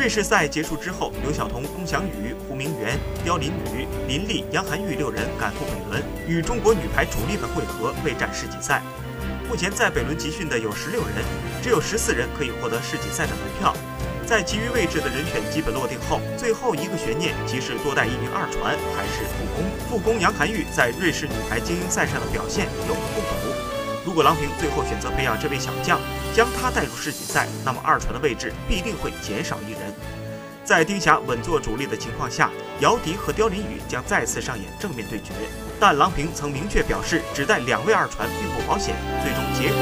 瑞士赛结束之后，刘晓彤、龚翔宇、胡明媛、刁琳宇、林丽、杨涵玉六人赶赴北仑，与中国女排主力们会合，备战世锦赛。目前在北仑集训的有十六人，只有十四人可以获得世锦赛的门票。在其余位置的人选基本落定后，最后一个悬念即是多带一名二传还是副攻。副攻杨涵玉在瑞士女排精英赛上的表现有目共睹。如果郎平最后选择培养这位小将，将他带入世锦赛，那么二传的位置必定会减少一人。在丁霞稳坐主力的情况下，姚笛和刁琳宇将再次上演正面对决。但郎平曾明确表示，只带两位二传并不保险。最终结果